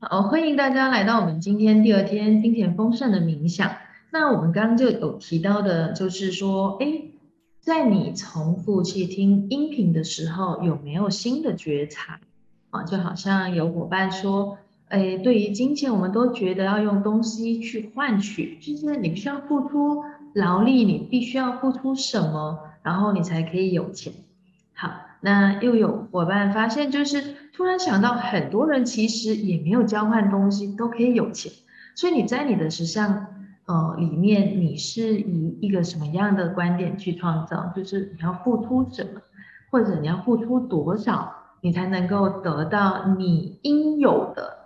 好，欢迎大家来到我们今天第二天金钱丰盛的冥想。那我们刚刚就有提到的，就是说，哎，在你重复去听音频的时候，有没有新的觉察？啊，就好像有伙伴说，哎，对于金钱，我们都觉得要用东西去换取，就是你需要付出劳力，你必须要付出什么，然后你才可以有钱。好。那又有伙伴发现，就是突然想到，很多人其实也没有交换东西，都可以有钱。所以你在你的时尚呃里面，你是以一个什么样的观点去创造？就是你要付出什么，或者你要付出多少，你才能够得到你应有的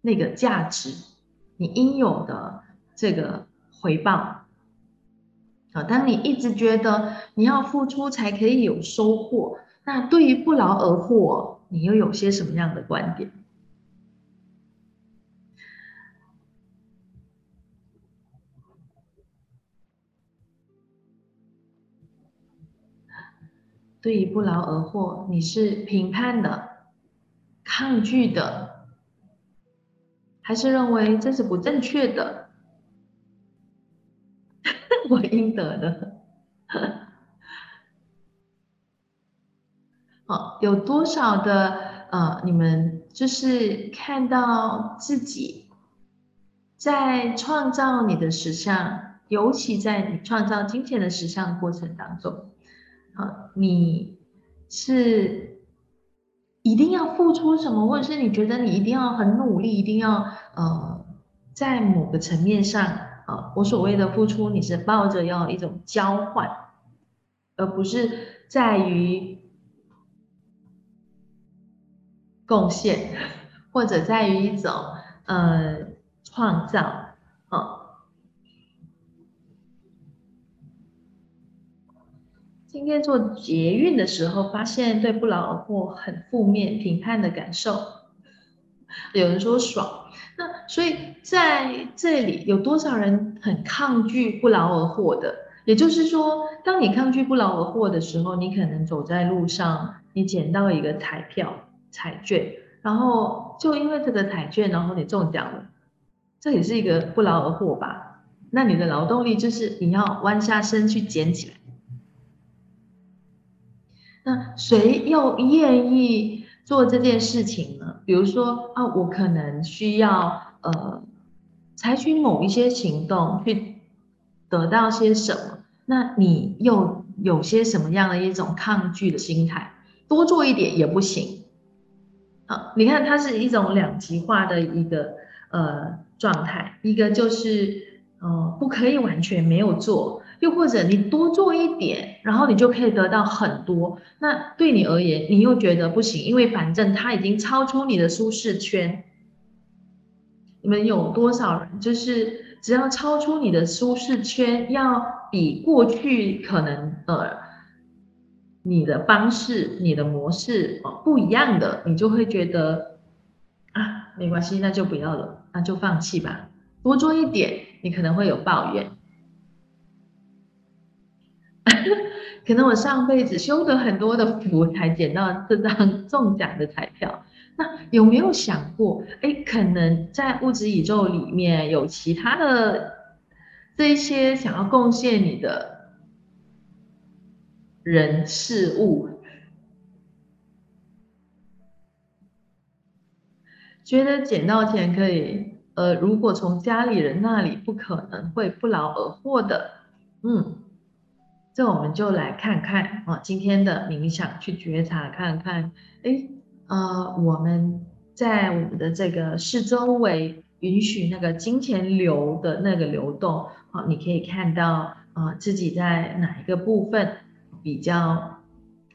那个价值，你应有的这个回报。好，当你一直觉得你要付出才可以有收获，那对于不劳而获，你又有些什么样的观点？对于不劳而获，你是评判的、抗拒的，还是认为这是不正确的？心得的，好，有多少的呃，你们就是看到自己在创造你的实相，尤其在你创造金钱的实相过程当中，啊，你是一定要付出什么，或者是你觉得你一定要很努力，一定要呃，在某个层面上。我所谓的付出，你是抱着要一种交换，而不是在于贡献，或者在于一种呃创造。啊，今天做捷运的时候，发现对不劳而获很负面评判的感受，有人说爽。所以在这里有多少人很抗拒不劳而获的？也就是说，当你抗拒不劳而获的时候，你可能走在路上，你捡到一个彩票、彩券，然后就因为这个彩券，然后你中奖了，这也是一个不劳而获吧？那你的劳动力就是你要弯下身去捡起来。那谁又愿意？做这件事情呢，比如说啊，我可能需要呃采取某一些行动去得到些什么，那你又有些什么样的一种抗拒的心态？多做一点也不行啊！你看，它是一种两极化的一个呃状态，一个就是呃不可以完全没有做。又或者你多做一点，然后你就可以得到很多。那对你而言，你又觉得不行，因为反正它已经超出你的舒适圈。你们有多少人，就是只要超出你的舒适圈，要比过去可能呃你的方式、你的模式哦不一样的，你就会觉得啊没关系，那就不要了，那就放弃吧。多做一点，你可能会有抱怨。可能我上辈子修得很多的福，才捡到这张中奖的彩票。那有没有想过，哎，可能在物质宇宙里面有其他的这些想要贡献你的人事物，觉得捡到钱可以，呃，如果从家里人那里不可能会不劳而获的，嗯。这我们就来看看啊，今天的冥想去觉察看看，哎，呃，我们在我们的这个四周围允许那个金钱流的那个流动，好，你可以看到啊，自己在哪一个部分比较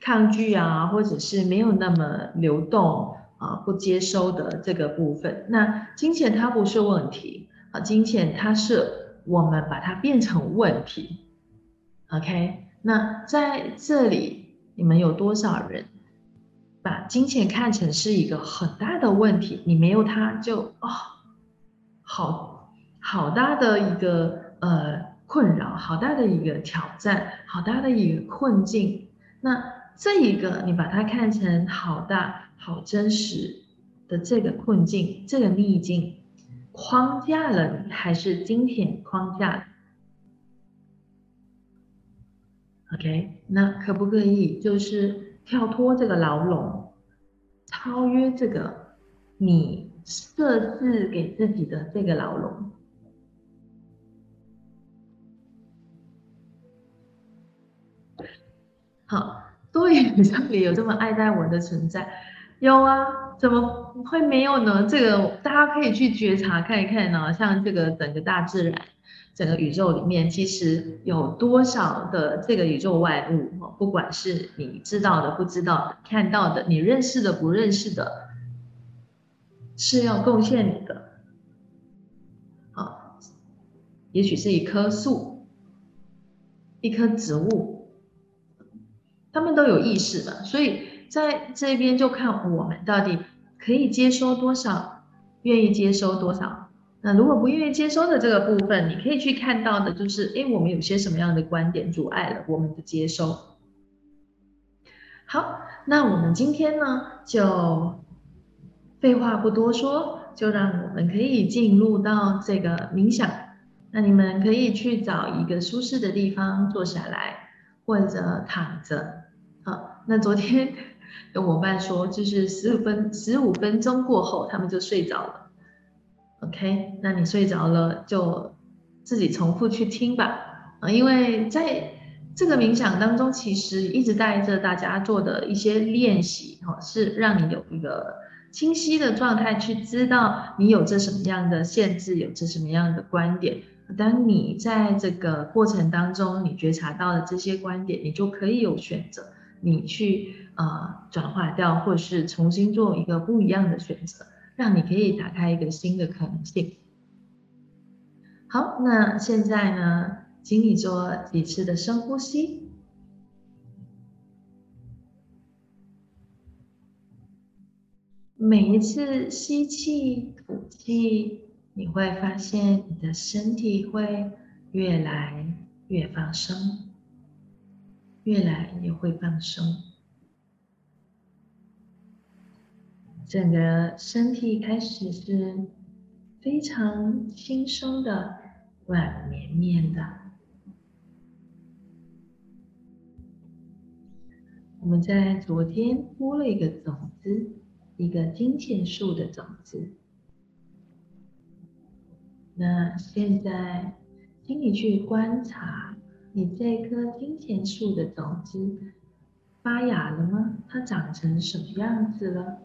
抗拒啊，或者是没有那么流动啊，不接收的这个部分。那金钱它不是问题啊，金钱它是我们把它变成问题。OK，那在这里，你们有多少人把金钱看成是一个很大的问题？你没有它就哦，好好大的一个呃困扰，好大的一个挑战，好大的一个困境。那这一个你把它看成好大、好真实，的这个困境、这个逆境框架了，还是金钱框架？OK，那可不可以就是跳脱这个牢笼，超越这个你设置给自己的这个牢笼？好，多宇宙里有这么爱戴我的存在，有啊，怎么会没有呢？这个大家可以去觉察看一看呢。像这个整个大自然、整个宇宙里面，其实有多少的这个宇宙万物，不管是你知道的、不知道的、看到的、你认识的、不认识的，是要贡献你的。好，也许是一棵树，一棵植物。他们都有意识的，所以在这边就看我们到底可以接收多少，愿意接收多少。那如果不愿意接收的这个部分，你可以去看到的就是，哎，我们有些什么样的观点阻碍了我们的接收。好，那我们今天呢，就废话不多说，就让我们可以进入到这个冥想。那你们可以去找一个舒适的地方坐下来，或者躺着。好，那昨天 有伙伴说，就是十五分十五分钟过后，他们就睡着了。OK，那你睡着了就自己重复去听吧。啊，因为在这个冥想当中，其实一直带着大家做的一些练习，哈，是让你有一个清晰的状态，去知道你有着什么样的限制，有着什么样的观点。当你在这个过程当中，你觉察到了这些观点，你就可以有选择。你去呃转化掉，或是重新做一个不一样的选择，让你可以打开一个新的可能性。好，那现在呢，请你做几次的深呼吸。每一次吸气、吐气，你会发现你的身体会越来越放松。越来越会放松，整个身体开始是非常轻松的、软绵绵的。我们在昨天播了一个种子，一个金钱树的种子。那现在，请你去观察。你这棵金钱树的种子发芽了吗？它长成什么样子了？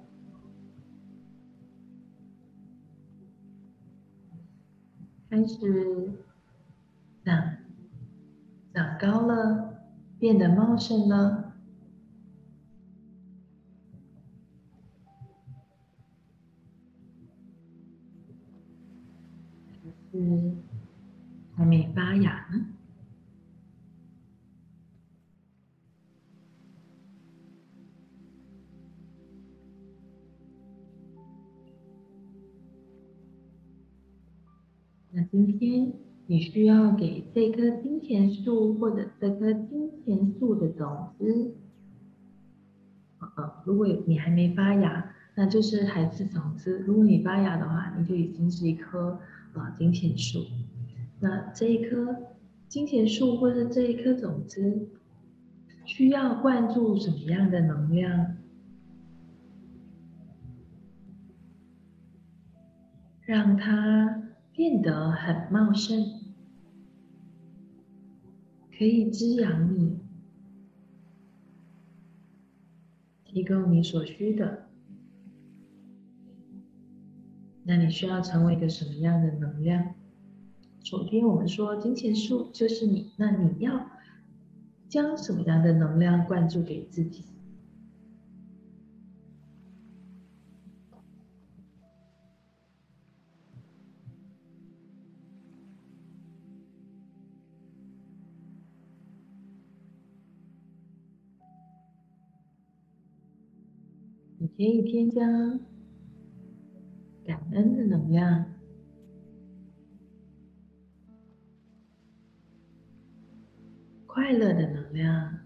开始长长高了，变得茂盛了，还是还没发芽呢？今天你需要给这棵金钱树或者这棵金钱树的种子，呃，如果你还没发芽，那就是还是种子；如果你发芽的话，你就已经是一棵呃金钱树。那这一棵金钱树或者这一颗种子，需要灌注什么样的能量，让它？变得很茂盛，可以滋养你，提供你所需的。那你需要成为一个什么样的能量？昨天我们说金钱树就是你，那你要将什么样的能量灌注给自己？可以添加感恩的能量、快乐的能量。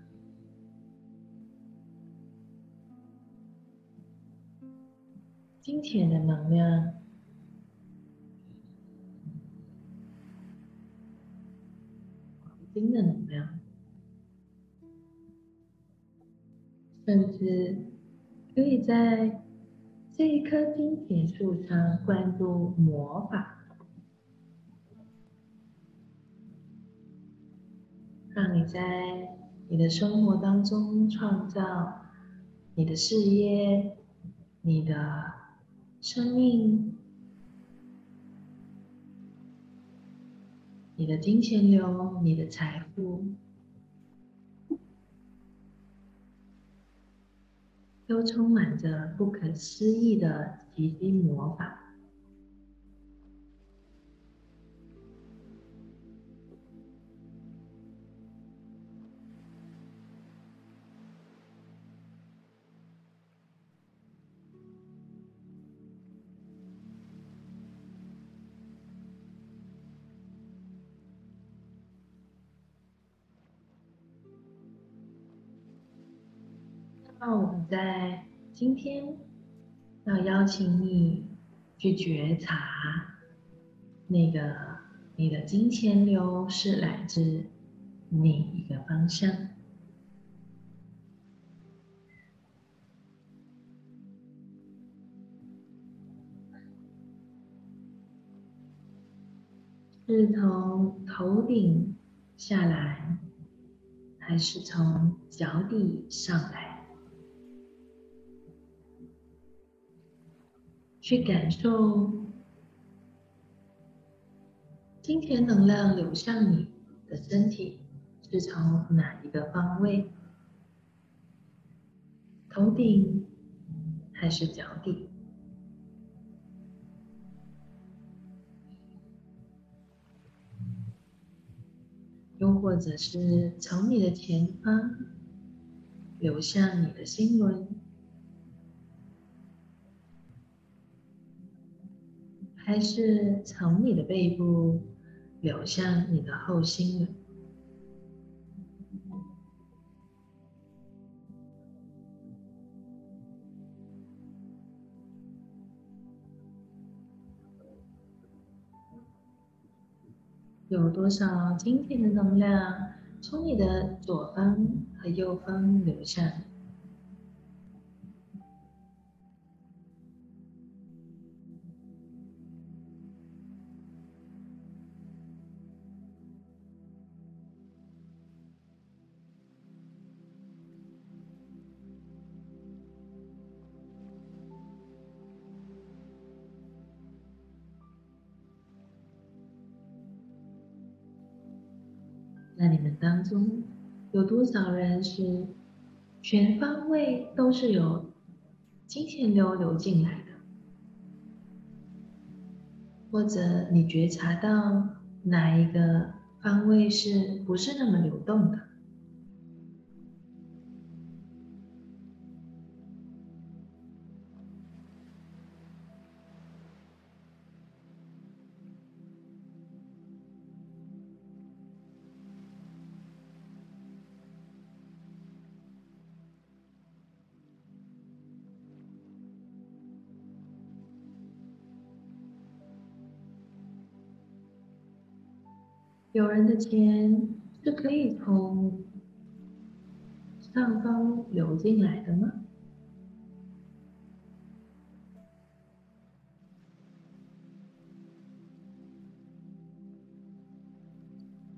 金钱的能量，黄金的能量，甚至可以在这一棵金钱树上灌注魔法，让你在你的生活当中创造你的事业，你的。生命，你的金钱流，你的财富，都充满着不可思议的奇迹魔法。在今天要邀请你去觉察，那个你的金钱流是来自哪一个方向？是从头顶下来，还是从脚底上来？去感受金钱能量流向你的身体是从哪一个方位？头顶还是脚底？又或者是从你的前方流向你的心轮？还是从你的背部流向你的后心轮，有多少今天的能量从你的左方和右方流向？当中有多少人是全方位都是有金钱流流进来的？或者你觉察到哪一个方位是不是那么流动的？有人的钱是可以从上方流进来的吗？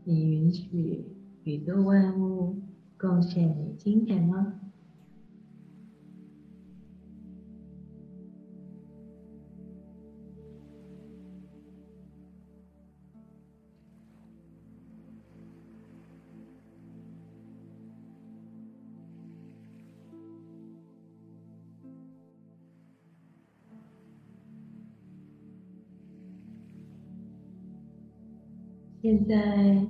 你允许宇宙万物贡献你金钱吗？现在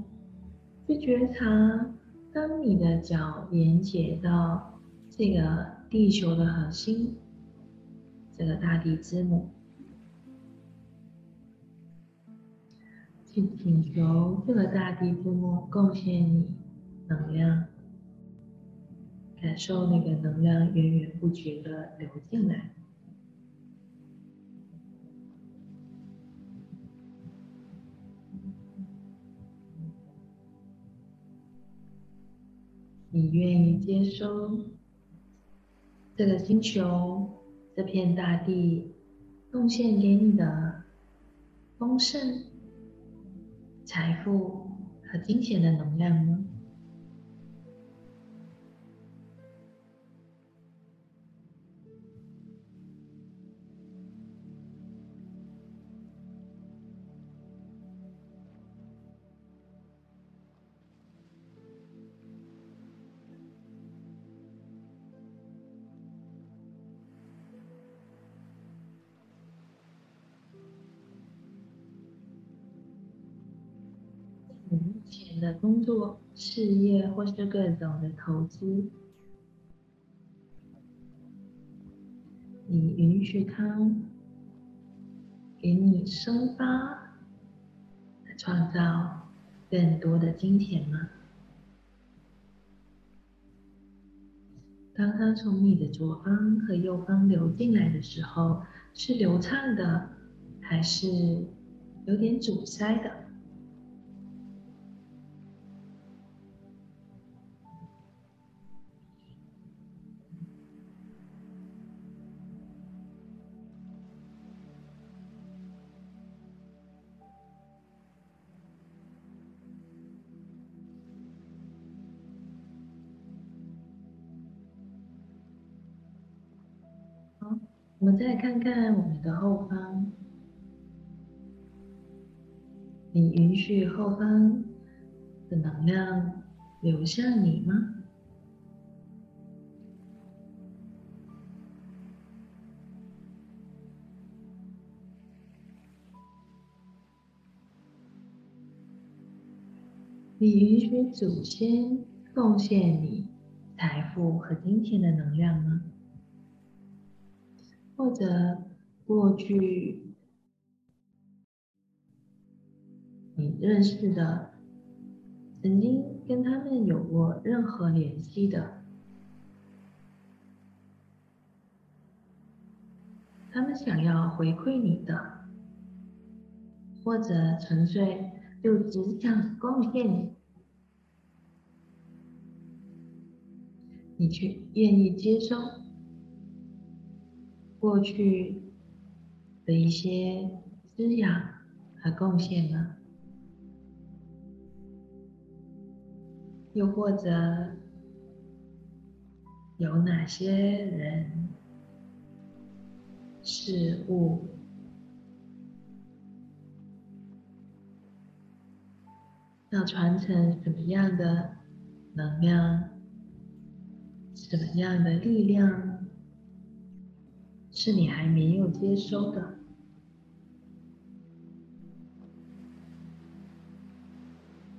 去觉察，当你的脚连接到这个地球的核心，这个大地之母，去请求这个大地之母贡献你能量，感受那个能量源源不绝的流进来。你愿意接收这个星球、这片大地贡献给你的丰盛、财富和金钱的能量吗？工作、事业或是各种的投资，你允许它给你生发、创造更多的金钱吗？当它从你的左方和右方流进来的时候，是流畅的，还是有点阻塞的？再看看我们的后方，你允许后方的能量流向你吗？你允许祖先贡献你财富和金钱的能量吗？或者过去你认识的、曾经跟他们有过任何联系的，他们想要回馈你的，或者纯粹就只想贡献你，你却愿意接受。过去的一些滋养和贡献呢？又或者有哪些人、事物要传承什么样的能量、什么样的力量？是你还没有接收的。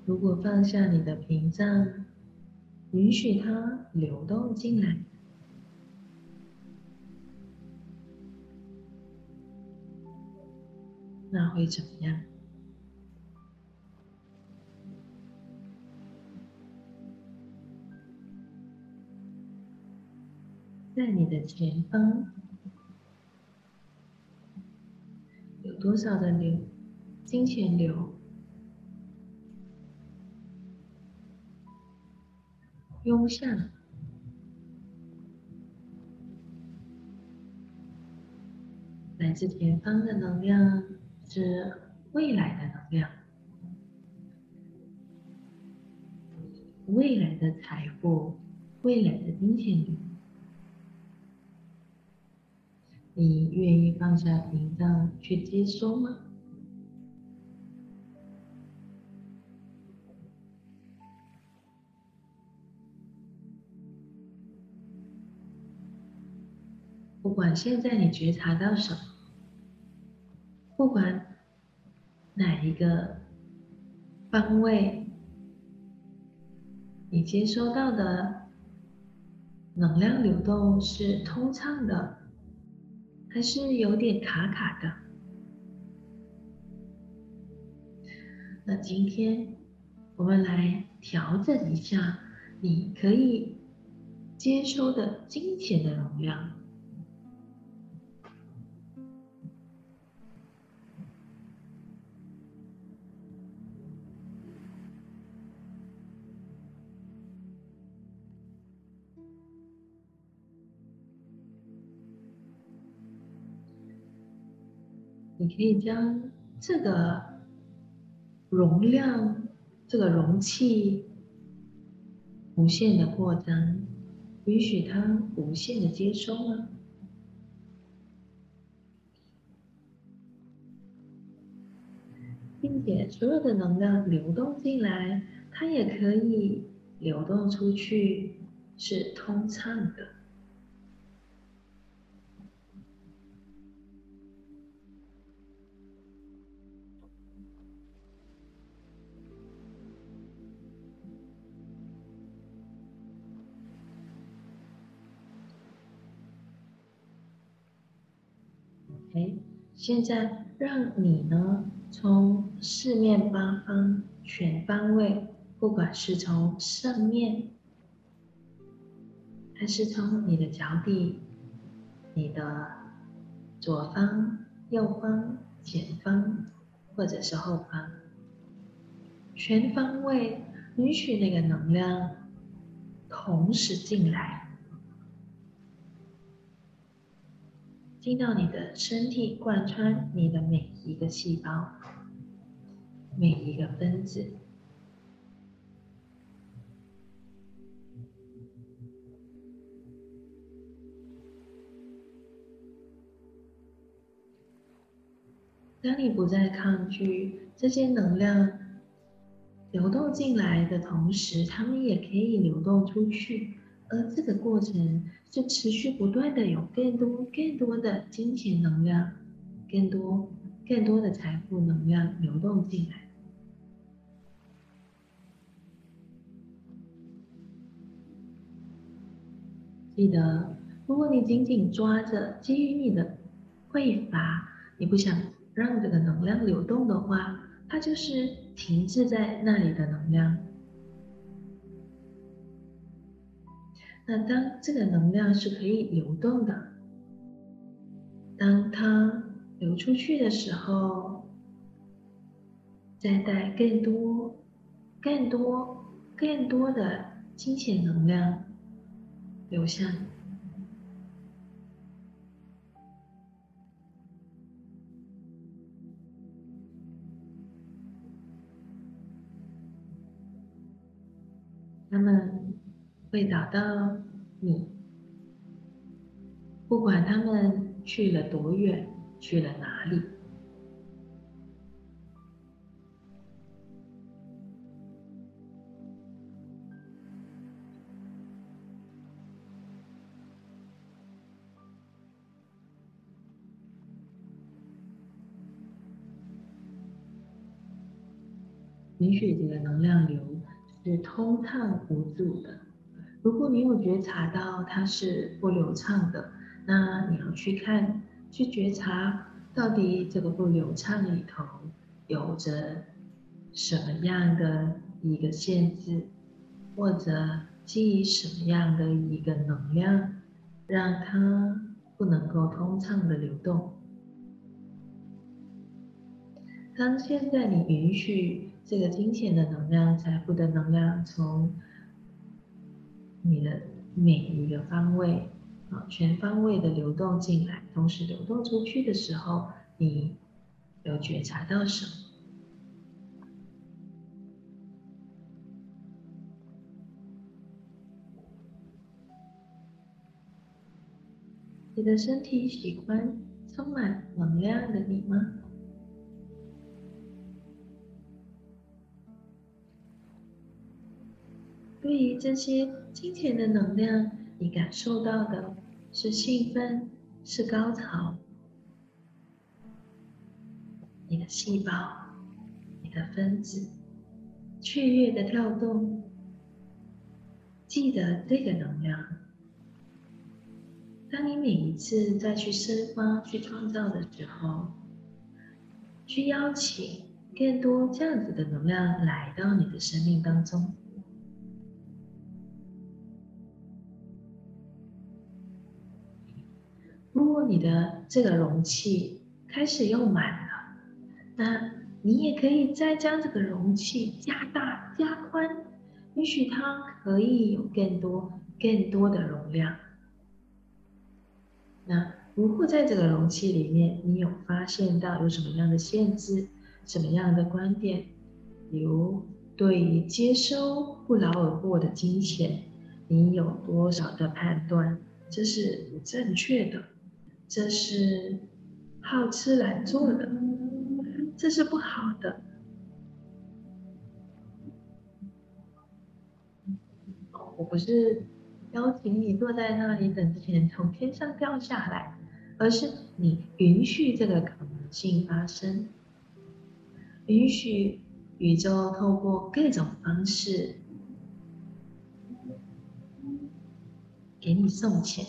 如果放下你的屏障，允许它流动进来，那会怎么样？在你的前方。多少的流，金钱流，涌向，来自前方的能量是未来的能量，未来的财富，未来的金钱流。你愿意放下屏障去接收吗？不管现在你觉察到什么，不管哪一个方位，你接收到的能量流动是通畅的。还是有点卡卡的。那今天我们来调整一下，你可以接收的金钱的容量。你可以将这个容量、这个容器无限的扩张，允许它无限的接收吗？并且所有的能量流动进来，它也可以流动出去，是通畅的。现在让你呢，从四面八方、全方位，不管是从上面，还是从你的脚底、你的左方、右方、前方，或者是后方，全方位允许那个能量同时进来。进到你的身体，贯穿你的每一个细胞、每一个分子。当你不再抗拒这些能量流动进来的同时，它们也可以流动出去。而这个过程是持续不断的，有更多、更多的金钱能量，更多、更多的财富能量流动进来。记得，如果你紧紧抓着基于你的匮乏，你不想让这个能量流动的话，它就是停滞在那里的能量。那当这个能量是可以流动的，当它流出去的时候，再带更多、更多、更多的金钱能量流向，那么。会找到你，不管他们去了多远，去了哪里。允许这个能量流是通畅无阻的。如果你有觉察到它是不流畅的，那你要去看，去觉察到底这个不流畅里头有着什么样的一个限制，或者基于什么样的一个能量，让它不能够通畅的流动。当现在你允许这个金钱的能量、财富的能量从你的每一个方位啊，全方位的流动进来，同时流动出去的时候，你有觉察到什么？你的身体喜欢充满能量的你吗？对于这些金钱的能量，你感受到的是兴奋，是高潮。你的细胞，你的分子，雀跃的跳动。记得这个能量。当你每一次再去生发、去创造的时候，去邀请更多这样子的能量来到你的生命当中。如果你的这个容器开始又满了，那你也可以再将这个容器加大、加宽，允许它可以有更多、更多的容量。那如果在这个容器里面，你有发现到有什么样的限制，什么样的观点，比如对于接收不劳而获的金钱，你有多少的判断？这是不正确的，这是好吃懒做的，这是不好的。我不是邀请你坐在那里等钱从天上掉下来，而是你允许这个可能性发生，允许宇宙透过各种方式给你送钱。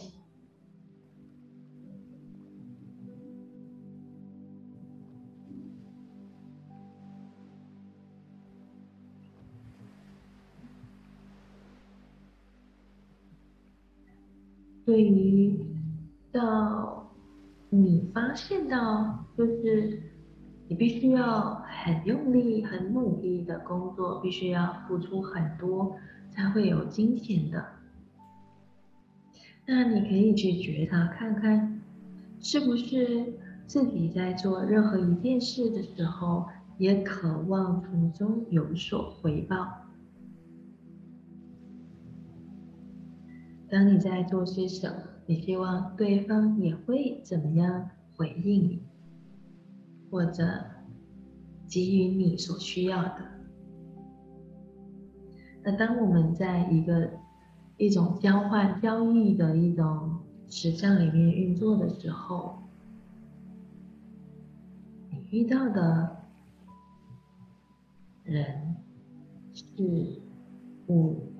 对于到你发现到，就是你必须要很用力、很努力的工作，必须要付出很多，才会有金钱的。那你可以去觉察看看，是不是自己在做任何一件事的时候，也渴望从中有所回报。当你在做些什么，你希望对方也会怎么样回应你，或者给予你所需要的？那当我们在一个一种交换交易的一种实相里面运作的时候，你遇到的人、事、物。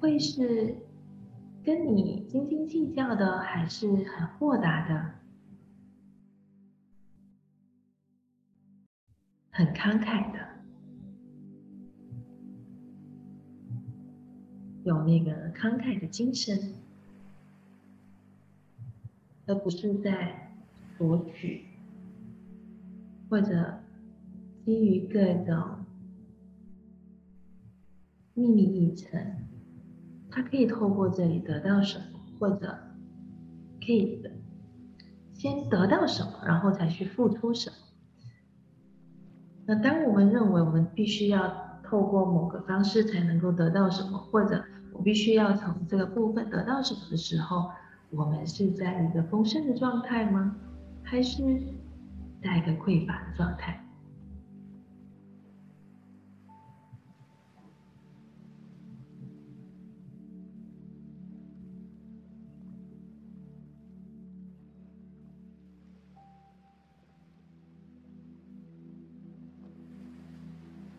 会是跟你斤斤计较的，还是很豁达的，很慷慨的，有那个慷慨的精神，而不是在索取，或者基于各种秘密议程。他可以透过这里得到什么，或者可以先得到什么，然后才去付出什么。那当我们认为我们必须要透过某个方式才能够得到什么，或者我必须要从这个部分得到什么的时候，我们是在一个丰盛的状态吗？还是在一个匮乏的状态？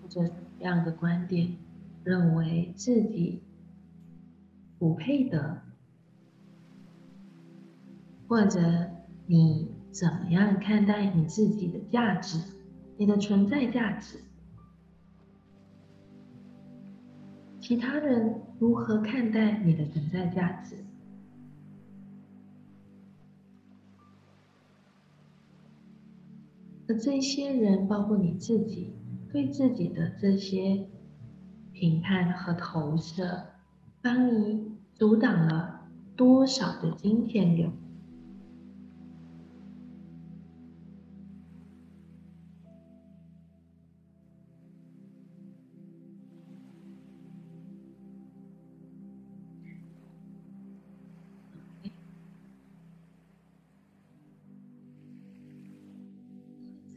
这样的观点，认为自己不配得，或者你怎么样看待你自己的价值，你的存在价值？其他人如何看待你的存在价值？而这些人，包括你自己。对自己的这些评判和投射，帮你阻挡了多少的金钱流？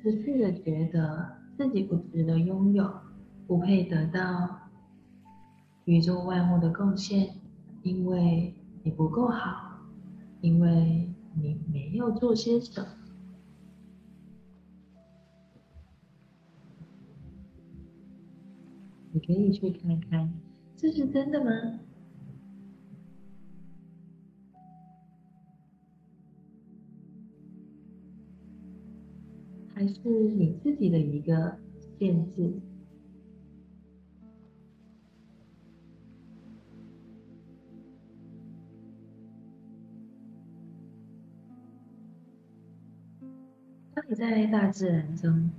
持续的觉得。自己不值得拥有，不配得到宇宙万物的贡献，因为你不够好，因为你没有做些什么。你可以去看看，这是真的吗？还是你自己的一个限制。当你在大自然中，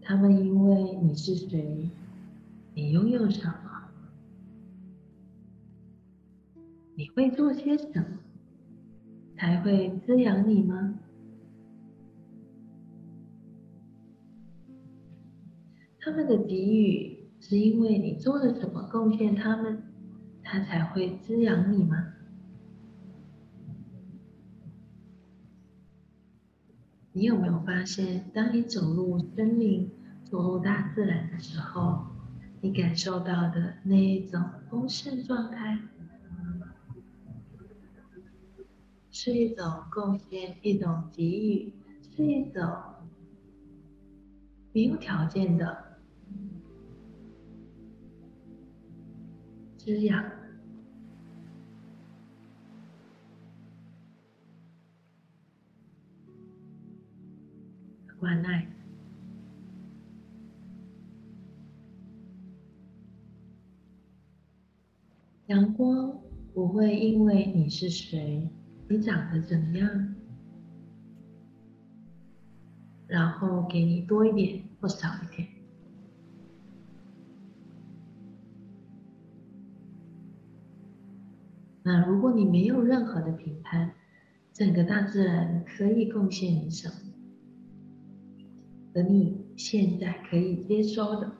他们因为你是谁，你拥有什么，你会做些什么，才会滋养你吗？他们的给予是因为你做了什么贡献，他们他才会滋养你吗？你有没有发现，当你走入森林、走入大自然的时候，你感受到的那一种丰盛状态，是一种贡献，一种给予，是一种没有条件的滋养。关爱，阳光不会因为你是谁，你长得怎么样，然后给你多一点或少一点。那如果你没有任何的评判，整个大自然可以贡献你什么？和你现在可以接收的，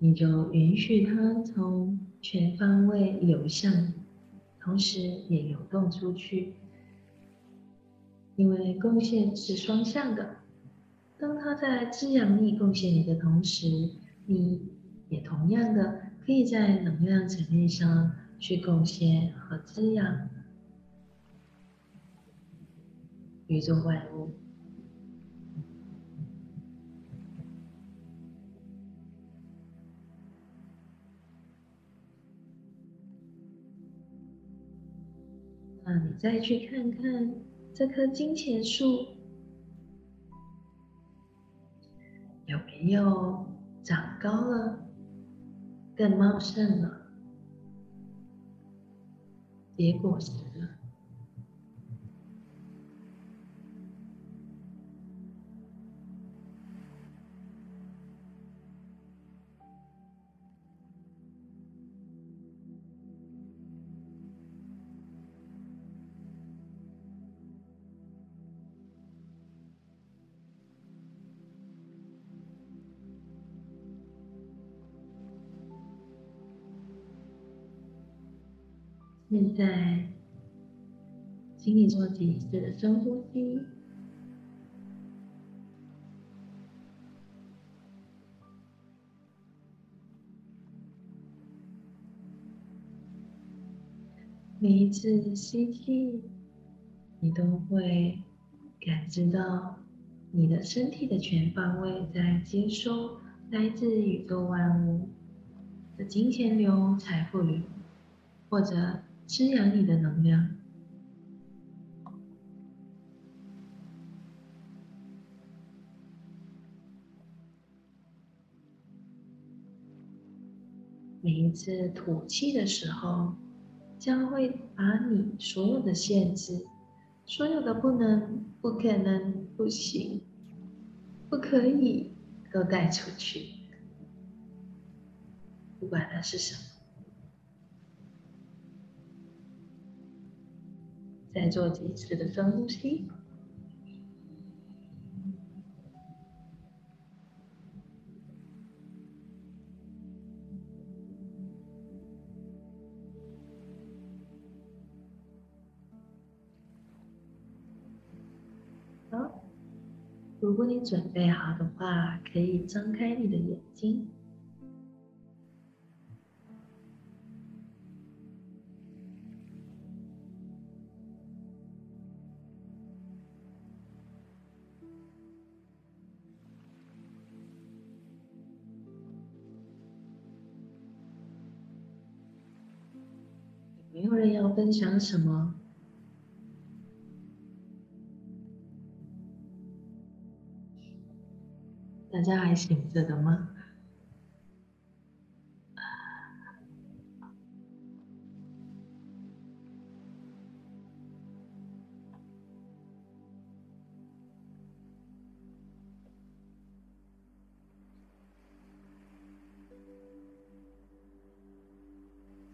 你就允许它从全方位流向，同时也流动出去。因为贡献是双向的，当它在滋养你、贡献你的同时，你也同样的可以在能量层面上。去贡献和滋养宇宙万物。那你再去看看这棵金钱树有没有长高了，更茂盛了？结果是。在，请你做几次深呼吸。每一次吸气，你都会感知到你的身体的全方位在接收来自宇宙万物的金钱流、财富流，或者。滋养你的能量。每一次吐气的时候，将会把你所有的限制、所有的不能、不可能、不行、不可以都带出去，不管它是什么。再做几次的深呼吸。好，如果你准备好的话，可以张开你的眼睛。你要分享什么？大家还醒着的吗？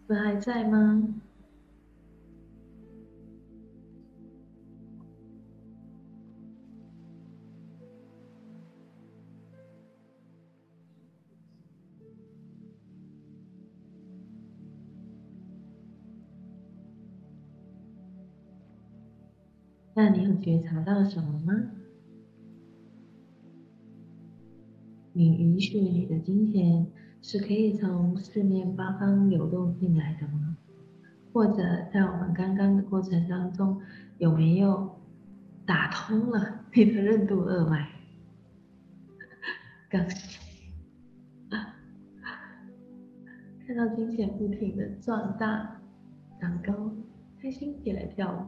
你们还在吗？那你有觉察到什么吗？你允许你的金钱是可以从四面八方流动进来的吗？或者在我们刚刚的过程当中，有没有打通了你的任督二脉？刚 看到金钱不停的壮大、长高，开心起来跳舞。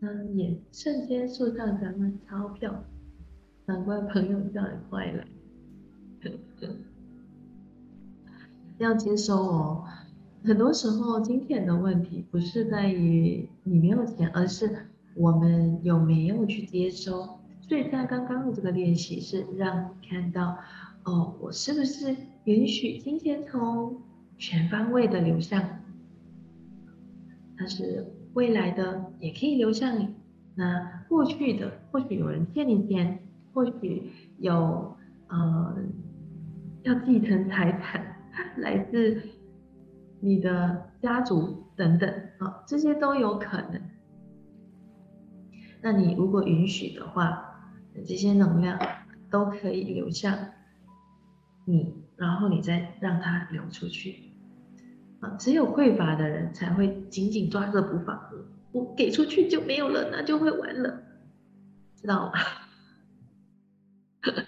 嗯，也瞬间树上咱们钞票，难怪朋友叫你快来。要接收哦，很多时候金钱的问题不是在于你没有钱，而是我们有没有去接收。所以在刚刚的这个练习是让你看到，哦，我是不是允许金钱从全方位的流向？它是。未来的也可以流向你，那过去的或许有人欠你钱，或许有呃要继承财产，来自你的家族等等啊，这些都有可能。那你如果允许的话，这些能量都可以流向你，然后你再让它流出去。啊，只有匮乏的人才会紧紧抓着不放。我给出去就没有了，那就会完了，知道吗？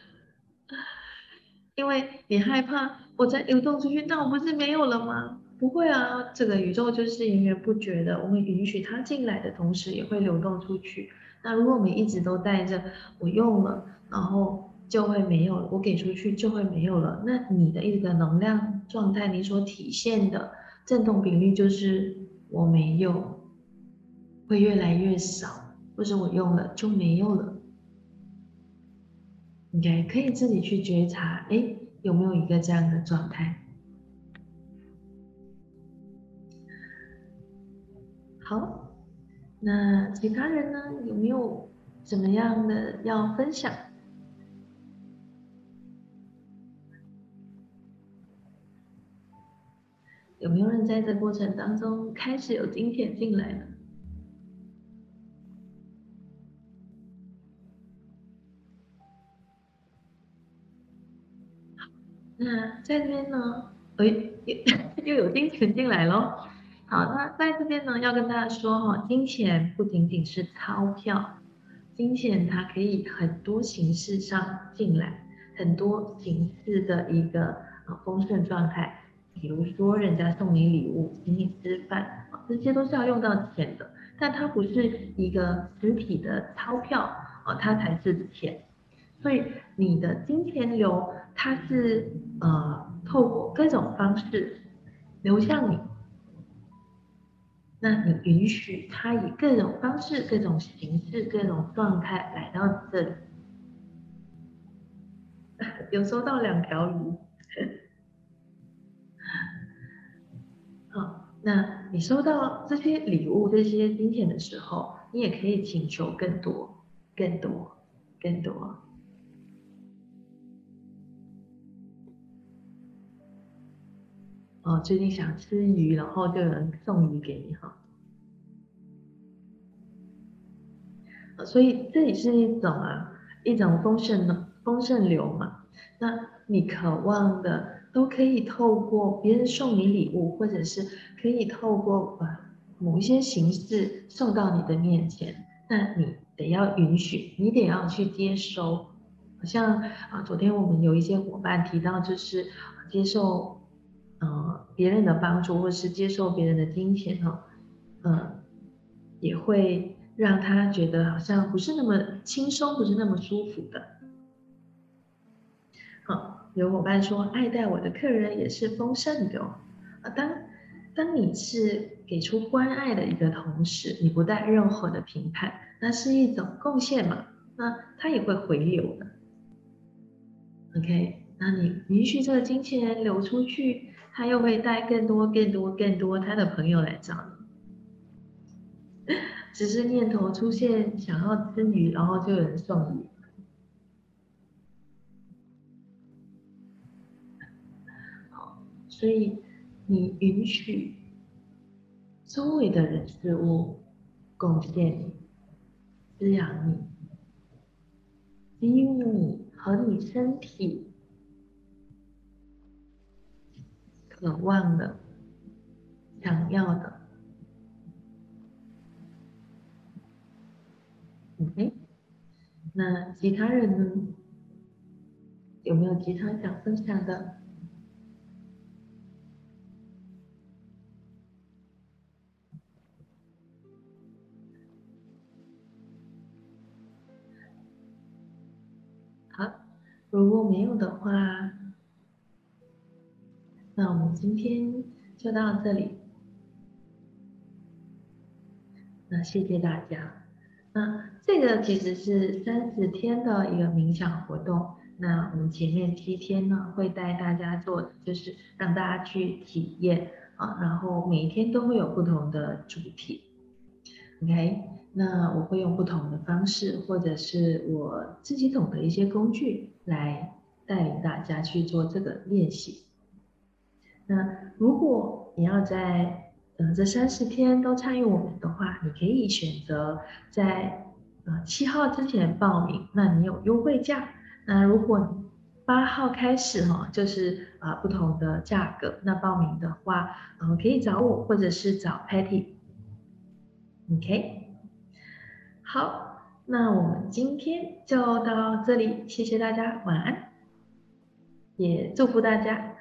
因为你害怕我再流动出去，那我不是没有了吗？不会啊，这个宇宙就是源源不绝的，我们允许它进来的同时，也会流动出去。那如果我们一直都带着我用了，然后就会没有了，我给出去就会没有了。那你的一个能量状态，你所体现的。振动频率就是我没有，会越来越少，或者我用了就没有了。OK，可以自己去觉察，哎，有没有一个这样的状态？好，那其他人呢？有没有怎么样的要分享？有没有人在这过程当中开始有金钱进来了？那在这边呢？哎，又 又有金钱进来喽。好，那在这边呢，要跟大家说哈，金钱不仅仅是钞票，金钱它可以很多形式上进来，很多形式的一个呃丰盛状态。比如说，人家送你礼物，请你吃饭，这些都是要用到钱的。但它不是一个实体的钞票，哦，它才是钱。所以你的金钱流，它是呃透过各种方式流向你。那你允许它以各种方式、各种形式、各种状态来到这里。有收到两条鱼。那你收到这些礼物、这些金钱的时候，你也可以请求更多、更多、更多。哦，最近想吃鱼，然后就有人送鱼给你哈。所以这里是一种啊，一种丰盛的丰盛流嘛。那你渴望的。都可以透过别人送你礼物，或者是可以透过呃某一些形式送到你的面前，那你得要允许，你得要去接收。好像啊，昨天我们有一些伙伴提到，就是接受呃别人的帮助，或是接受别人的金钱哈，嗯，也会让他觉得好像不是那么轻松，不是那么舒服的。好。有伙伴说，爱戴我的客人也是丰盛的哦。啊，当当你是给出关爱的一个同时，你不带任何的评判，那是一种贡献嘛？那他也会回流的。OK，那你允许这个金钱流出去，他又会带更多、更多、更多他的朋友来找你。只是念头出现想要吃鱼，然后就有人送鱼。所以你允许周围的人事物贡献你、滋养你、给予你。和你身体渴望的、想要的，OK？那其他人呢？有没有其他想分享的？如果没有的话，那我们今天就到这里。那谢谢大家。那这个其实是三十天的一个冥想活动。那我们前面七天呢，会带大家做，就是让大家去体验啊，然后每一天都会有不同的主题。OK。那我会用不同的方式，或者是我自己懂的一些工具来带领大家去做这个练习。那如果你要在呃这三十天都参与我们的话，你可以选择在呃七号之前报名，那你有优惠价。那如果八号开始哈，就是啊不同的价格。那报名的话，嗯可以找我，或者是找 Patty。OK。好，那我们今天就到这里，谢谢大家，晚安，也祝福大家。